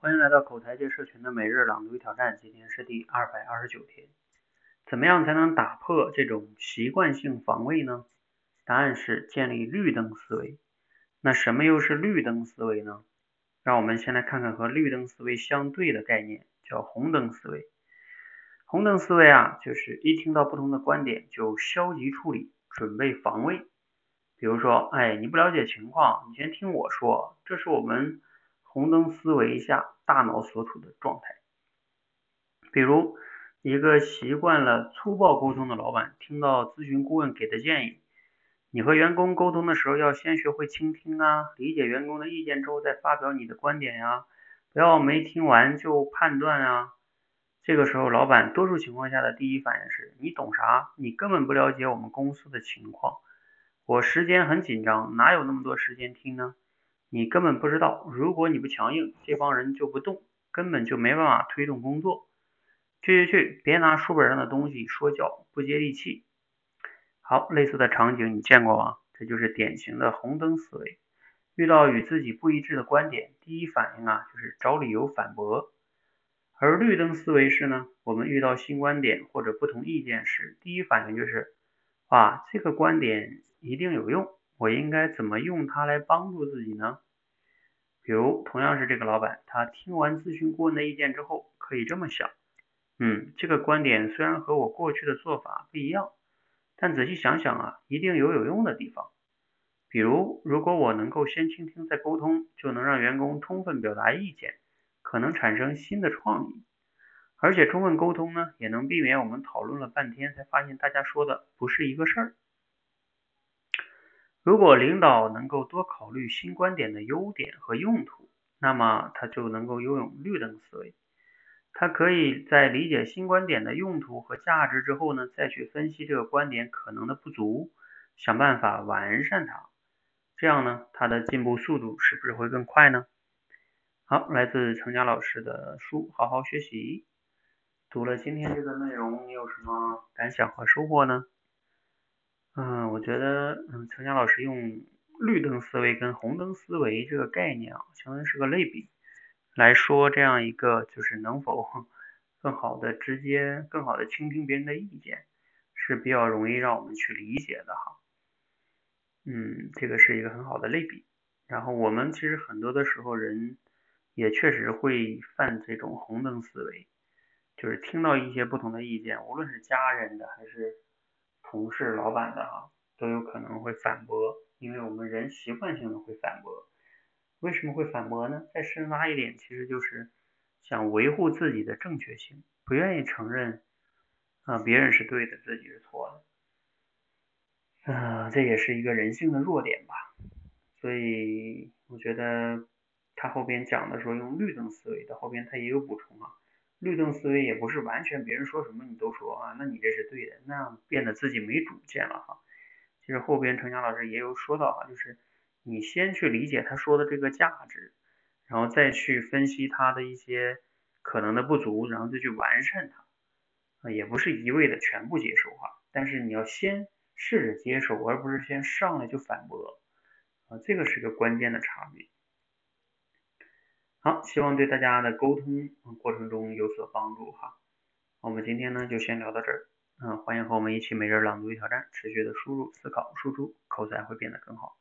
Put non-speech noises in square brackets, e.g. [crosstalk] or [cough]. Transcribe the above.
欢迎来到口才界社群的每日朗读挑战，今天是第二百二十九天。怎么样才能打破这种习惯性防卫呢？答案是建立绿灯思维。那什么又是绿灯思维呢？让我们先来看看和绿灯思维相对的概念，叫红灯思维。红灯思维啊，就是一听到不同的观点就消极处理，准备防卫。比如说，哎，你不了解情况，你先听我说，这是我们。红灯思维下，大脑所处的状态。比如，一个习惯了粗暴沟通的老板，听到咨询顾问给的建议，你和员工沟通的时候要先学会倾听啊，理解员工的意见之后再发表你的观点呀，不要没听完就判断啊。这个时候，老板多数情况下的第一反应是你懂啥？你根本不了解我们公司的情况。我时间很紧张，哪有那么多时间听呢？你根本不知道，如果你不强硬，这帮人就不动，根本就没办法推动工作。去去去，别拿书本上的东西说教，不接地气。好，类似的场景你见过吗？这就是典型的红灯思维。遇到与自己不一致的观点，第一反应啊就是找理由反驳。而绿灯思维是呢，我们遇到新观点或者不同意见时，第一反应就是，哇，这个观点一定有用。我应该怎么用它来帮助自己呢？比如，同样是这个老板，他听完咨询顾问的意见之后，可以这么想：嗯，这个观点虽然和我过去的做法不一样，但仔细想想啊，一定有有用的地方。比如，如果我能够先倾听再沟通，就能让员工充分表达意见，可能产生新的创意。而且，充分沟通呢，也能避免我们讨论了半天才发现大家说的不是一个事儿。如果领导能够多考虑新观点的优点和用途，那么他就能够拥有绿灯思维。他可以在理解新观点的用途和价值之后呢，再去分析这个观点可能的不足，想办法完善它。这样呢，他的进步速度是不是会更快呢？好，来自程佳老师的书，好好学习。读了今天这个内容，你有什么感想和收获呢？嗯，我觉得，嗯，程佳老师用绿灯思维跟红灯思维这个概念啊，相当于是个类比来说，这样一个就是能否 [laughs] 更好的直接、更好的倾听别人的意见，是比较容易让我们去理解的哈。嗯，这个是一个很好的类比。然后我们其实很多的时候，人也确实会犯这种红灯思维，就是听到一些不同的意见，无论是家人的还是。同事、老板的啊都有可能会反驳，因为我们人习惯性的会反驳。为什么会反驳呢？再深挖一点，其实就是想维护自己的正确性，不愿意承认啊别人是对的，自己是错的。啊，这也是一个人性的弱点吧。所以我觉得他后边讲的说用绿灯思维的后边他也有补充啊。绿灯思维也不是完全别人说什么你都说啊，那你这是对的，那样变得自己没主见了哈。其实后边程强老师也有说到啊，就是你先去理解他说的这个价值，然后再去分析他的一些可能的不足，然后再去完善它啊，也不是一味的全部接受哈，但是你要先试着接受，而不是先上来就反驳啊，这个是个关键的差别。好，希望对大家的沟通过程中有所帮助哈。我们今天呢就先聊到这儿，嗯，欢迎和我们一起每日朗读挑战，持续的输入、思考、输出，口才会变得更好。